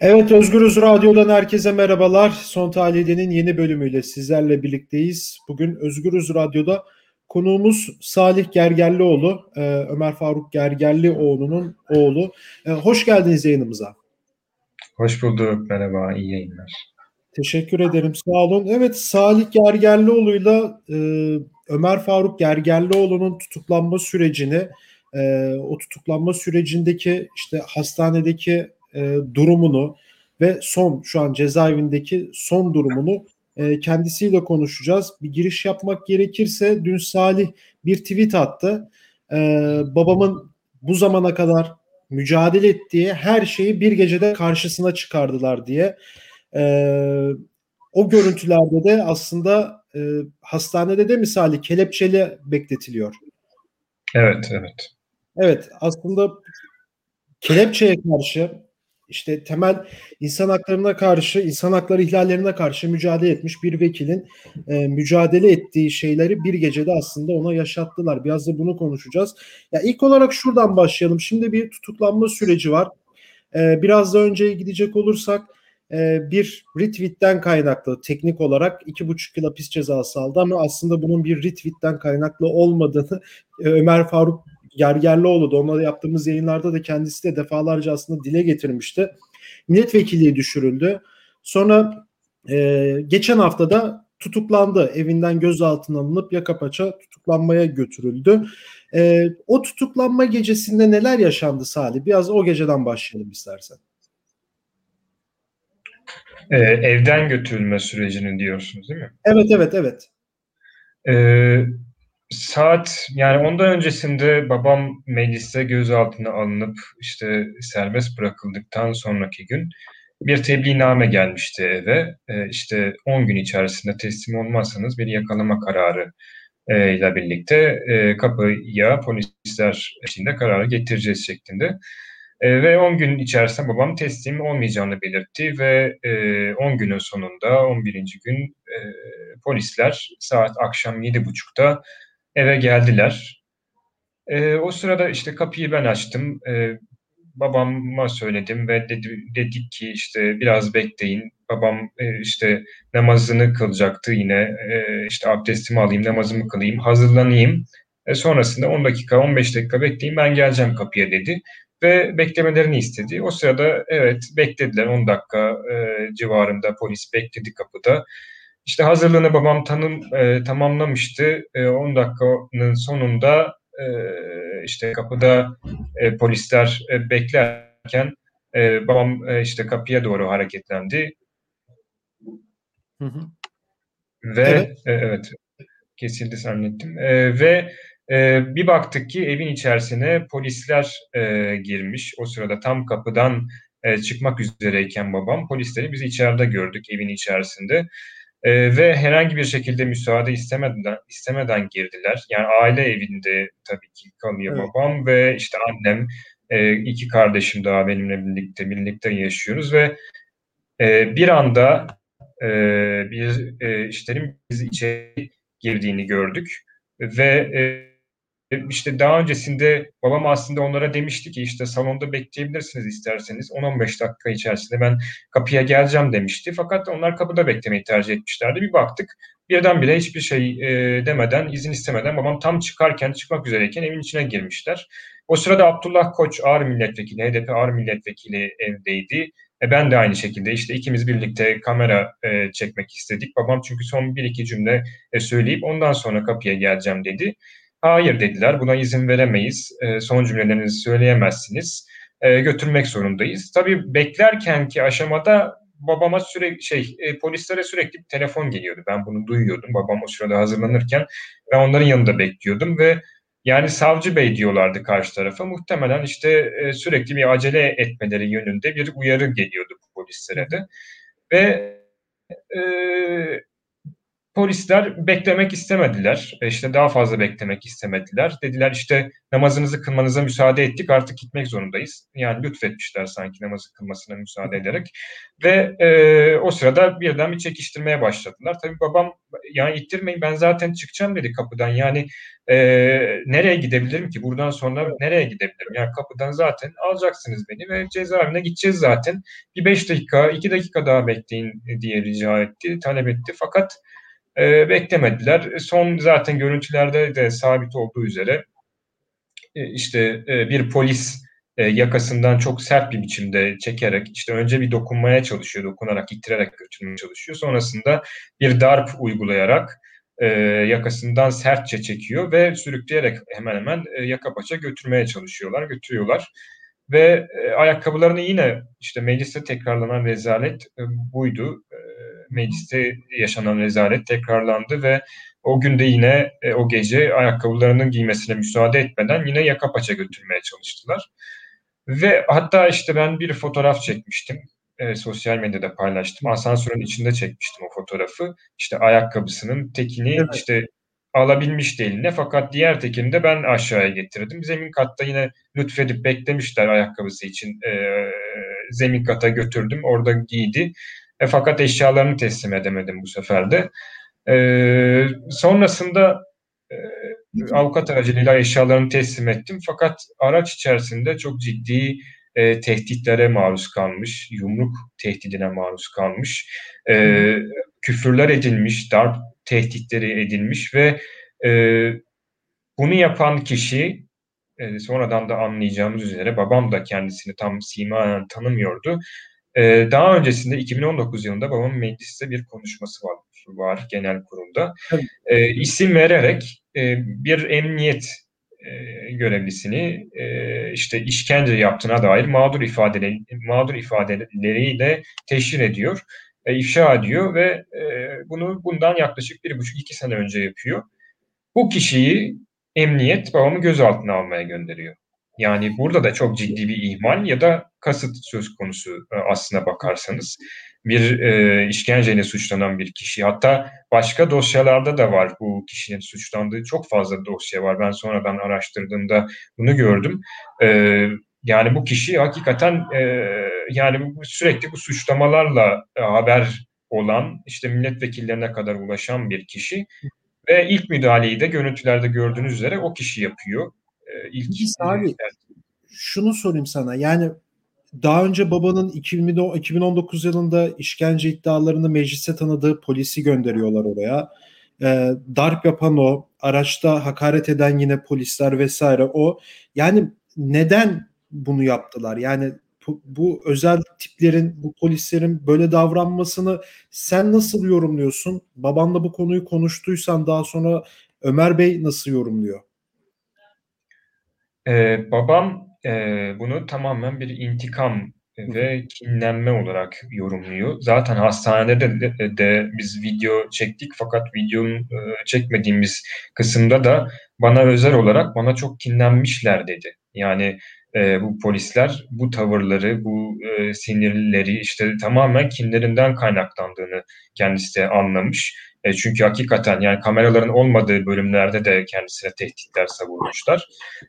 Evet, Özgürüz Radyo'dan herkese merhabalar. Son Tahliye'nin yeni bölümüyle sizlerle birlikteyiz. Bugün Özgürüz Radyo'da konuğumuz Salih Gergerlioğlu, e, Ömer Faruk Gergerlioğlu'nun oğlu. E, hoş geldiniz yayınımıza. Hoş bulduk, merhaba, iyi yayınlar. Teşekkür ederim, sağ olun. Evet, Salih Gergerlioğlu'yla e, Ömer Faruk Gergerlioğlu'nun tutuklanma sürecini, o tutuklanma sürecindeki işte hastanedeki e, durumunu ve son şu an cezaevindeki son durumunu e, kendisiyle konuşacağız. Bir giriş yapmak gerekirse dün Salih bir tweet attı. E, babamın bu zamana kadar mücadele ettiği her şeyi bir gecede karşısına çıkardılar diye. E, o görüntülerde de aslında e, hastanede de misali kelepçeli bekletiliyor. Evet, evet. Evet, aslında kelepçeye karşı işte temel insan haklarına karşı, insan hakları ihlallerine karşı mücadele etmiş bir vekilin e, mücadele ettiği şeyleri bir gecede aslında ona yaşattılar. Biraz da bunu konuşacağız. Ya ilk olarak şuradan başlayalım. Şimdi bir tutuklanma süreci var. E, biraz da önce gidecek olursak e, bir retweetten kaynaklı teknik olarak iki buçuk yıl hapis cezası aldı ama aslında bunun bir retweetten kaynaklı olmadığını e, Ömer Faruk Gergerlioğlu da onunla yaptığımız yayınlarda da kendisi de defalarca aslında dile getirmişti. Milletvekilliği düşürüldü. Sonra e, geçen hafta da tutuklandı. Evinden gözaltına alınıp yaka paça tutuklanmaya götürüldü. E, o tutuklanma gecesinde neler yaşandı Salih? Biraz o geceden başlayalım istersen. Ee, evden götürülme sürecini diyorsunuz değil mi? Evet, evet, evet. Ee, Saat yani ondan öncesinde babam mecliste gözaltına alınıp işte serbest bırakıldıktan sonraki gün bir tebliğname gelmişti eve. E, işte 10 gün içerisinde teslim olmazsanız bir yakalama kararı e, ile birlikte e, kapıya polisler içinde kararı getireceğiz şeklinde. E, ve 10 gün içerisinde babam teslim olmayacağını belirtti ve e, 10 günün sonunda 11. gün e, polisler saat akşam 7.30'da eve geldiler. E, o sırada işte kapıyı ben açtım. E, babama söyledim ve dedi, dedik ki işte biraz bekleyin. Babam e, işte namazını kılacaktı yine. E, işte abdestimi alayım, namazımı kılayım, hazırlanayım. E, sonrasında 10 dakika, 15 dakika bekleyin ben geleceğim kapıya dedi. Ve beklemelerini istedi. O sırada evet beklediler 10 dakika e, civarında polis bekledi kapıda. İşte hazırlığını babam tanım e, tamamlamıştı. E, 10 dakikanın sonunda e, işte kapıda e, polisler e, beklerken e, babam e, işte kapıya doğru hareketlendi. Hı hı. Ve evet, e, evet kesildi zannettim. E, ve e, bir baktık ki evin içerisine polisler e, girmiş. O sırada tam kapıdan e, çıkmak üzereyken babam polisleri biz içeride gördük evin içerisinde. E, ve herhangi bir şekilde müsaade istemeden istemeden girdiler. Yani aile evinde tabii ki kalıyor evet. babam ve işte annem, e, iki kardeşim daha benimle birlikte birlikte yaşıyoruz ve e, bir anda e, bir e, işlerin bizi içeri girdiğini gördük ve e, işte daha öncesinde babam aslında onlara demişti ki işte salonda bekleyebilirsiniz isterseniz 10-15 dakika içerisinde ben kapıya geleceğim demişti. Fakat onlar kapıda beklemeyi tercih etmişlerdi. Bir baktık birdenbire hiçbir şey e, demeden, izin istemeden babam tam çıkarken, çıkmak üzereyken evin içine girmişler. O sırada Abdullah Koç ağır milletvekili, HDP ağır milletvekili evdeydi. E ben de aynı şekilde işte ikimiz birlikte kamera e, çekmek istedik. Babam çünkü son bir iki cümle e, söyleyip ondan sonra kapıya geleceğim dedi. Hayır dediler, buna izin veremeyiz, e, son cümlelerinizi söyleyemezsiniz, e, götürmek zorundayız. Tabii beklerken ki aşamada babama sürekli şey e, polislere sürekli bir telefon geliyordu. Ben bunu duyuyordum. Babam o sırada hazırlanırken ben onların yanında bekliyordum ve yani savcı bey diyorlardı karşı tarafa. Muhtemelen işte e, sürekli bir acele etmeleri yönünde bir uyarı geliyordu polislere de. Ve e, polisler beklemek istemediler. E, işte daha fazla beklemek istemediler. Dediler işte namazınızı kılmanıza müsaade ettik artık gitmek zorundayız. Yani lütfetmişler sanki namazı kılmasına müsaade ederek. Ve e, o sırada birden bir çekiştirmeye başladılar. Tabii babam yani ittirmeyin ben zaten çıkacağım dedi kapıdan. Yani e, nereye gidebilirim ki? Buradan sonra nereye gidebilirim? Yani kapıdan zaten alacaksınız beni ve cezaevine gideceğiz zaten. Bir beş dakika, iki dakika daha bekleyin diye rica etti, talep etti. Fakat e, beklemediler. Son zaten görüntülerde de sabit olduğu üzere e, işte e, bir polis e, yakasından çok sert bir biçimde çekerek işte önce bir dokunmaya çalışıyor, dokunarak, ittirerek götürmeye çalışıyor. Sonrasında bir darp uygulayarak e, yakasından sertçe çekiyor ve sürükleyerek hemen hemen e, yaka paça götürmeye çalışıyorlar, götürüyorlar. Ve e, ayakkabılarını yine işte mecliste tekrarlanan rezalet e, buydu. E, mecliste yaşanan rezalet tekrarlandı ve o günde yine e, o gece ayakkabılarının giymesine müsaade etmeden yine yaka paça götürmeye çalıştılar. Ve hatta işte ben bir fotoğraf çekmiştim. E, sosyal medyada paylaştım. Asansörün içinde çekmiştim o fotoğrafı. İşte ayakkabısının tekini evet. işte alabilmişti eline fakat diğer tekini de ben aşağıya getirdim. Zemin katta yine lütfedip beklemişler ayakkabısı için. E, zemin kata götürdüm. Orada giydi. E, fakat eşyalarını teslim edemedim bu sefer de. E, sonrasında e, avukat aracılığıyla eşyalarını teslim ettim. Fakat araç içerisinde çok ciddi e, tehditlere maruz kalmış, yumruk tehdidine maruz kalmış, e, küfürler edilmiş, darp tehditleri edilmiş ve e, bunu yapan kişi e, sonradan da anlayacağımız üzere babam da kendisini tam simayen tanımıyordu. E, daha öncesinde 2019 yılında babamın mecliste bir konuşması var, var genel kurulda. E, isim vererek e, bir emniyet e, görevlisini e, işte işkence yaptığına dair mağdur ifadeleri mağdur ifadeleriyle teşhir ediyor, e, ifşa ediyor ve e, bunu bundan yaklaşık bir buçuk iki sene önce yapıyor. Bu kişiyi emniyet babamı gözaltına almaya gönderiyor. Yani burada da çok ciddi bir ihmal ya da kasıt söz konusu e, aslına bakarsanız. Bir e, işkenceyle suçlanan bir kişi. Hatta başka dosyalarda da var bu kişinin suçlandığı çok fazla dosya var. Ben sonradan araştırdığımda bunu gördüm. E, yani bu kişi hakikaten e, yani sürekli bu suçlamalarla e, haber olan işte milletvekillerine kadar ulaşan bir kişi ve ilk müdahaleyi de görüntülerde gördüğünüz üzere o kişi yapıyor. Ee, ilk abi şunu sorayım sana. Yani daha önce babanın 2019 yılında işkence iddialarını meclise tanıdığı polisi gönderiyorlar oraya. E, darp yapan o, araçta hakaret eden yine polisler vesaire o. Yani neden bunu yaptılar? Yani bu, bu özel tiplerin, bu polislerin böyle davranmasını sen nasıl yorumluyorsun? Babanla bu konuyu konuştuysan daha sonra Ömer Bey nasıl yorumluyor? Ee, babam e, bunu tamamen bir intikam ve kinlenme olarak yorumluyor. Zaten hastanede de, de, de biz video çektik fakat videonun e, çekmediğimiz kısımda da bana özel olarak bana çok kinlenmişler dedi. Yani e, bu polisler bu tavırları, bu e, sinirleri işte tamamen kinlerinden kaynaklandığını kendisi de anlamış. E, çünkü hakikaten yani kameraların olmadığı bölümlerde de kendisine tehditler savurmuşlar.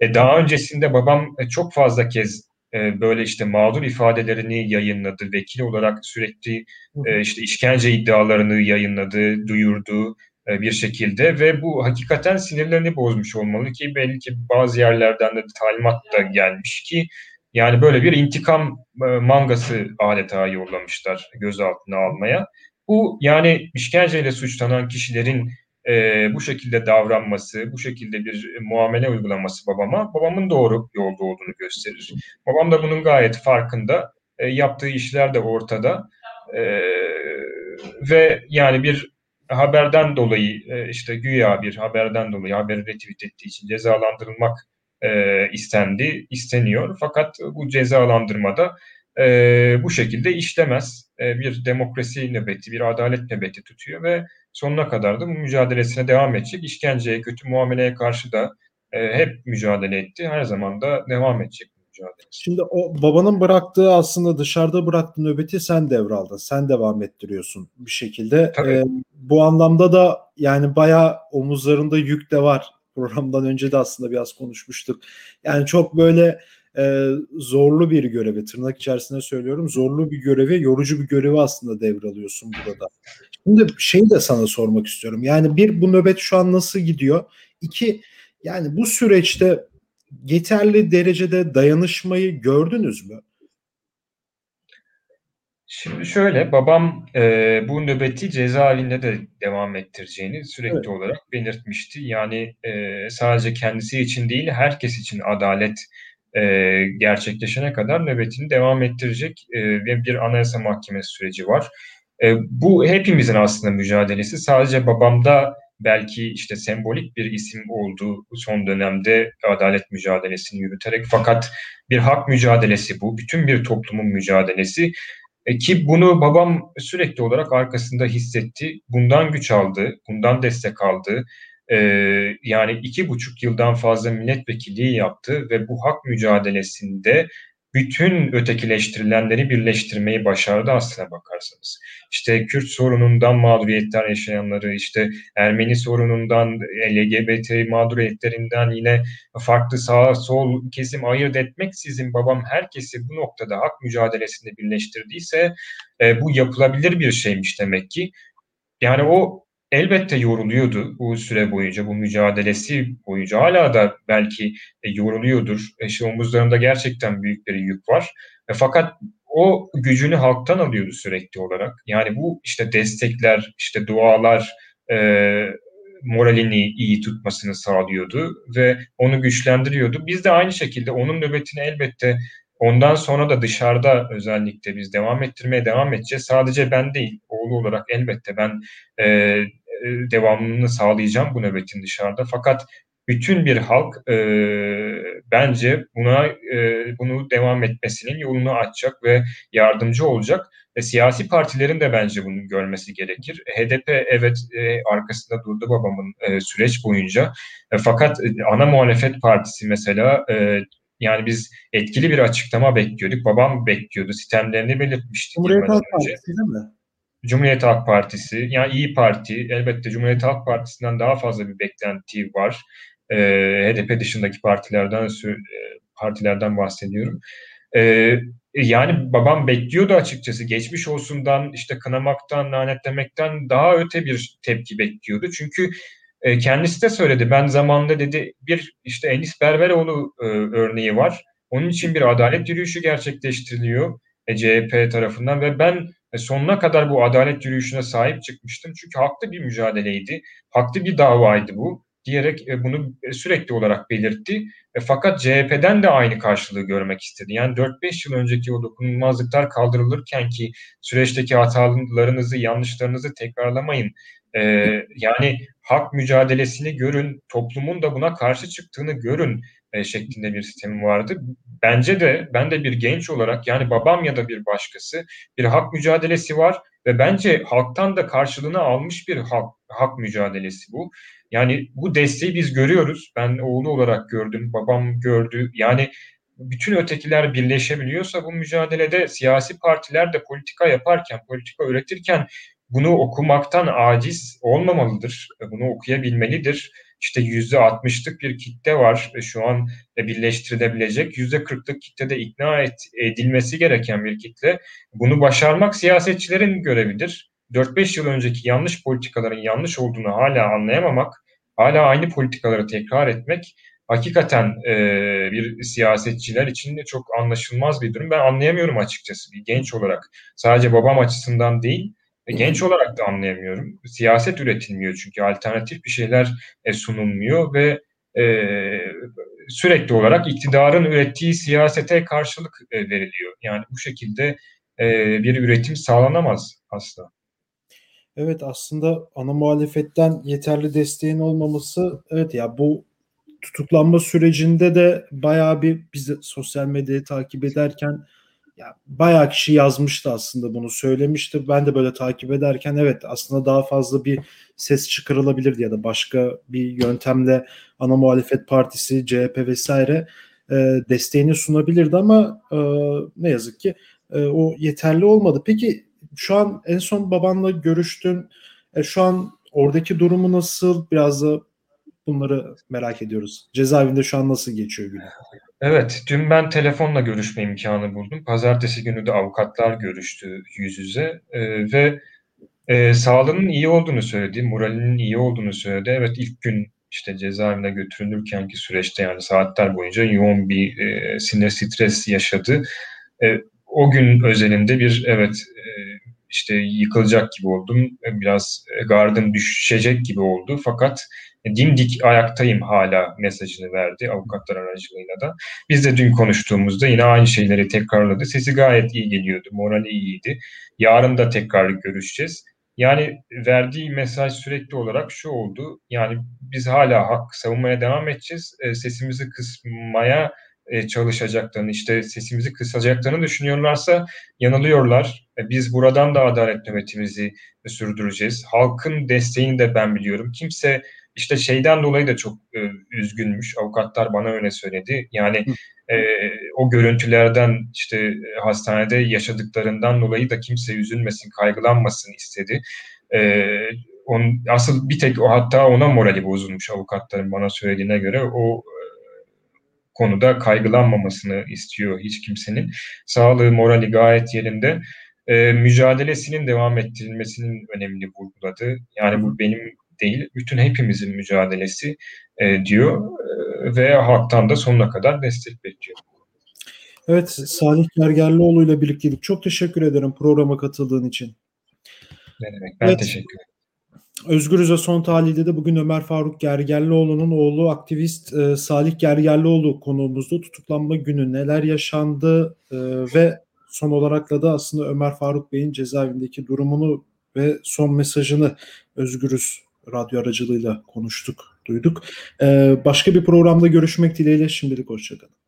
E, daha öncesinde babam e, çok fazla kez e, böyle işte mağdur ifadelerini yayınladı. Vekil olarak sürekli e, işte işkence iddialarını yayınladı, duyurdu e, bir şekilde ve bu hakikaten sinirlerini bozmuş olmalı ki belli ki bazı yerlerden de talimat da gelmiş ki yani böyle bir intikam e, mangası adeta yollamışlar gözaltına almaya. Bu yani işkenceyle suçlanan kişilerin e, bu şekilde davranması, bu şekilde bir muamele uygulaması babama, babamın doğru yolda olduğunu gösterir. Babam da bunun gayet farkında. E, yaptığı işler de ortada. E, ve yani bir haberden dolayı e, işte güya bir haberden dolayı haberi retweet ettiği için cezalandırılmak e, istendi, isteniyor. Fakat bu cezalandırmada e, bu şekilde işlemez. E, bir demokrasi nöbeti, bir adalet nöbeti tutuyor ve sonuna kadar da bu mücadelesine devam edecek. İşkenceye, kötü muameleye karşı da e, hep mücadele etti. Her zaman da devam edecek mücadelesi. Şimdi o babanın bıraktığı aslında dışarıda bıraktığı nöbeti sen devraldın. Sen devam ettiriyorsun bir şekilde. Ee, bu anlamda da yani bayağı omuzlarında yük de var. Programdan önce de aslında biraz konuşmuştuk. Yani çok böyle e, zorlu bir görevi tırnak içerisinde söylüyorum zorlu bir görevi yorucu bir görevi aslında devralıyorsun burada. Şimdi şeyi de sana sormak istiyorum. Yani bir bu nöbet şu an nasıl gidiyor? İki yani bu süreçte yeterli derecede dayanışmayı gördünüz mü? Şimdi şöyle, babam e, bu nöbeti cezaevinde de devam ettireceğini sürekli evet. olarak belirtmişti. Yani e, sadece kendisi için değil, herkes için adalet e, gerçekleşene kadar nöbetini devam ettirecek e, ve bir anayasa mahkemesi süreci var. E, bu hepimizin aslında mücadelesi. Sadece babamda belki işte sembolik bir isim olduğu son dönemde adalet mücadelesini yürüterek fakat bir hak mücadelesi bu. Bütün bir toplumun mücadelesi. E, ki bunu babam sürekli olarak arkasında hissetti. Bundan güç aldı, bundan destek aldı. E, yani iki buçuk yıldan fazla milletvekilliği yaptı ve bu hak mücadelesinde bütün ötekileştirilenleri birleştirmeyi başardı aslına bakarsanız. İşte Kürt sorunundan mağduriyetler yaşayanları, işte Ermeni sorunundan, LGBT mağduriyetlerinden yine farklı sağ sol kesim ayırt etmeksizin babam herkesi bu noktada hak mücadelesinde birleştirdiyse e, bu yapılabilir bir şeymiş demek ki. Yani o elbette yoruluyordu bu süre boyunca, bu mücadelesi boyunca. Hala da belki e, yoruluyordur. İşte omuzlarında gerçekten büyük bir yük var. E, fakat o gücünü halktan alıyordu sürekli olarak. Yani bu işte destekler, işte dualar, e, moralini iyi tutmasını sağlıyordu ve onu güçlendiriyordu. Biz de aynı şekilde onun nöbetini elbette ondan sonra da dışarıda özellikle biz devam ettirmeye devam edeceğiz. Sadece ben değil, oğlu olarak elbette ben e, devamını sağlayacağım bu nöbetin dışarıda. Fakat bütün bir halk e, bence buna e, bunu devam etmesinin yolunu açacak ve yardımcı olacak. Ve siyasi partilerin de bence bunu görmesi gerekir. HDP evet e, arkasında durdu babamın e, süreç boyunca. E, fakat e, ana muhalefet partisi mesela e, yani biz etkili bir açıklama bekliyorduk. Babam bekliyordu. Sistemlerini belirtmişti. Cumhuriyet Halk Partisi değil mi? Cumhuriyet Halk Partisi, yani İyi Parti, elbette Cumhuriyet Halk Partisi'nden daha fazla bir beklenti var. E, HDP dışındaki partilerden e, partilerden bahsediyorum. E, yani babam bekliyordu açıkçası. Geçmiş olsundan, işte kınamaktan, lanetlemekten daha öte bir tepki bekliyordu. Çünkü e, kendisi de söyledi. Ben zamanında dedi bir işte Enis Berberoğlu e, örneği var. Onun için bir adalet yürüyüşü gerçekleştiriliyor e, CHP tarafından ve ben e, sonuna kadar bu adalet yürüyüşüne sahip çıkmıştım. Çünkü haklı bir mücadeleydi, haklı bir davaydı bu diyerek e, bunu e, sürekli olarak belirtti. Fakat CHP'den de aynı karşılığı görmek istedi. Yani 4-5 yıl önceki o dokunulmazlıklar kaldırılırken ki süreçteki hatalarınızı, yanlışlarınızı tekrarlamayın. Yani hak mücadelesini görün, toplumun da buna karşı çıktığını görün şeklinde bir sistemi vardı. Bence de ben de bir genç olarak yani babam ya da bir başkası bir hak mücadelesi var ve bence halktan da karşılığını almış bir hak, hak mücadelesi bu. Yani bu desteği biz görüyoruz. Ben oğlu olarak gördüm, babam gördü. Yani bütün ötekiler birleşebiliyorsa bu mücadelede siyasi partiler de politika yaparken, politika üretirken bunu okumaktan aciz olmamalıdır. Bunu okuyabilmelidir işte yüzde altmışlık bir kitle var şu an birleştirilebilecek. Yüzde kırklık kitle de ikna et, edilmesi gereken bir kitle. Bunu başarmak siyasetçilerin görevidir. 4-5 yıl önceki yanlış politikaların yanlış olduğunu hala anlayamamak, hala aynı politikaları tekrar etmek hakikaten e, bir siyasetçiler için de çok anlaşılmaz bir durum. Ben anlayamıyorum açıkçası bir genç olarak. Sadece babam açısından değil, e, genç olarak da anlayamıyorum. Siyaset üretilmiyor çünkü alternatif bir şeyler e, sunulmuyor ve e, sürekli olarak iktidarın ürettiği siyasete karşılık e, veriliyor. Yani bu şekilde e, bir üretim sağlanamaz aslında. Evet aslında ana muhalefetten yeterli desteğin olmaması evet ya bu tutuklanma sürecinde de bayağı bir biz sosyal medyayı takip ederken ya bayağı kişi yazmıştı aslında bunu söylemişti. Ben de böyle takip ederken evet aslında daha fazla bir ses çıkarılabilirdi ya da başka bir yöntemle ana muhalefet partisi, CHP vesaire e, desteğini sunabilirdi ama e, ne yazık ki e, o yeterli olmadı. Peki şu an en son babanla görüştün. E, şu an oradaki durumu nasıl? Biraz da bunları merak ediyoruz. Cezaevinde şu an nasıl geçiyor günü? Evet, dün ben telefonla görüşme imkanı buldum. Pazartesi günü de avukatlar görüştü yüz yüze e, ve e, sağlığının iyi olduğunu söyledi, moralinin iyi olduğunu söyledi. Evet ilk gün işte cezaevine götürülürkenki süreçte yani saatler boyunca yoğun bir e, sinir stres yaşadı. E, o gün özelinde bir evet e, işte yıkılacak gibi oldum. Biraz e, gardım düşecek gibi oldu. Fakat dimdik ayaktayım hala mesajını verdi avukatlar aracılığıyla da. Biz de dün konuştuğumuzda yine aynı şeyleri tekrarladı. Sesi gayet iyi geliyordu, morali iyiydi. Yarın da tekrar görüşeceğiz. Yani verdiği mesaj sürekli olarak şu oldu. Yani biz hala hak savunmaya devam edeceğiz. E, sesimizi kısmaya e, çalışacaklarını, işte sesimizi kısacaklarını düşünüyorlarsa yanılıyorlar. Biz buradan da adalet nöbetimizi sürdüreceğiz. Halkın desteğini de ben biliyorum. Kimse işte şeyden dolayı da çok e, üzgünmüş. Avukatlar bana öyle söyledi. Yani e, o görüntülerden işte hastanede yaşadıklarından dolayı da kimse üzülmesin, kaygılanmasın istedi. E, on, asıl bir tek o hatta ona morali bozulmuş avukatların bana söylediğine göre o e, konuda kaygılanmamasını istiyor hiç kimsenin. Sağlığı, morali gayet yerinde. E, mücadelesinin devam ettirilmesinin önemli vurguladı. Yani bu benim değil, bütün hepimizin mücadelesi e, diyor e, ve halktan da sonuna kadar destek bekliyor. Evet, Salih Gergerlioğlu ile birlikteydik. Çok teşekkür ederim programa katıldığın için. Ne demek, ben evet. teşekkür ederim. Özgürüz'e son tahlilde de bugün Ömer Faruk Gergerlioğlu'nun oğlu aktivist e, Salih Gergerlioğlu konuğumuzdu. Tutuklanma günü neler yaşandı e, ve son olarak da aslında Ömer Faruk Bey'in cezaevindeki durumunu ve son mesajını Özgürüz radyo aracılığıyla konuştuk, duyduk. Ee, başka bir programda görüşmek dileğiyle şimdilik hoşçakalın.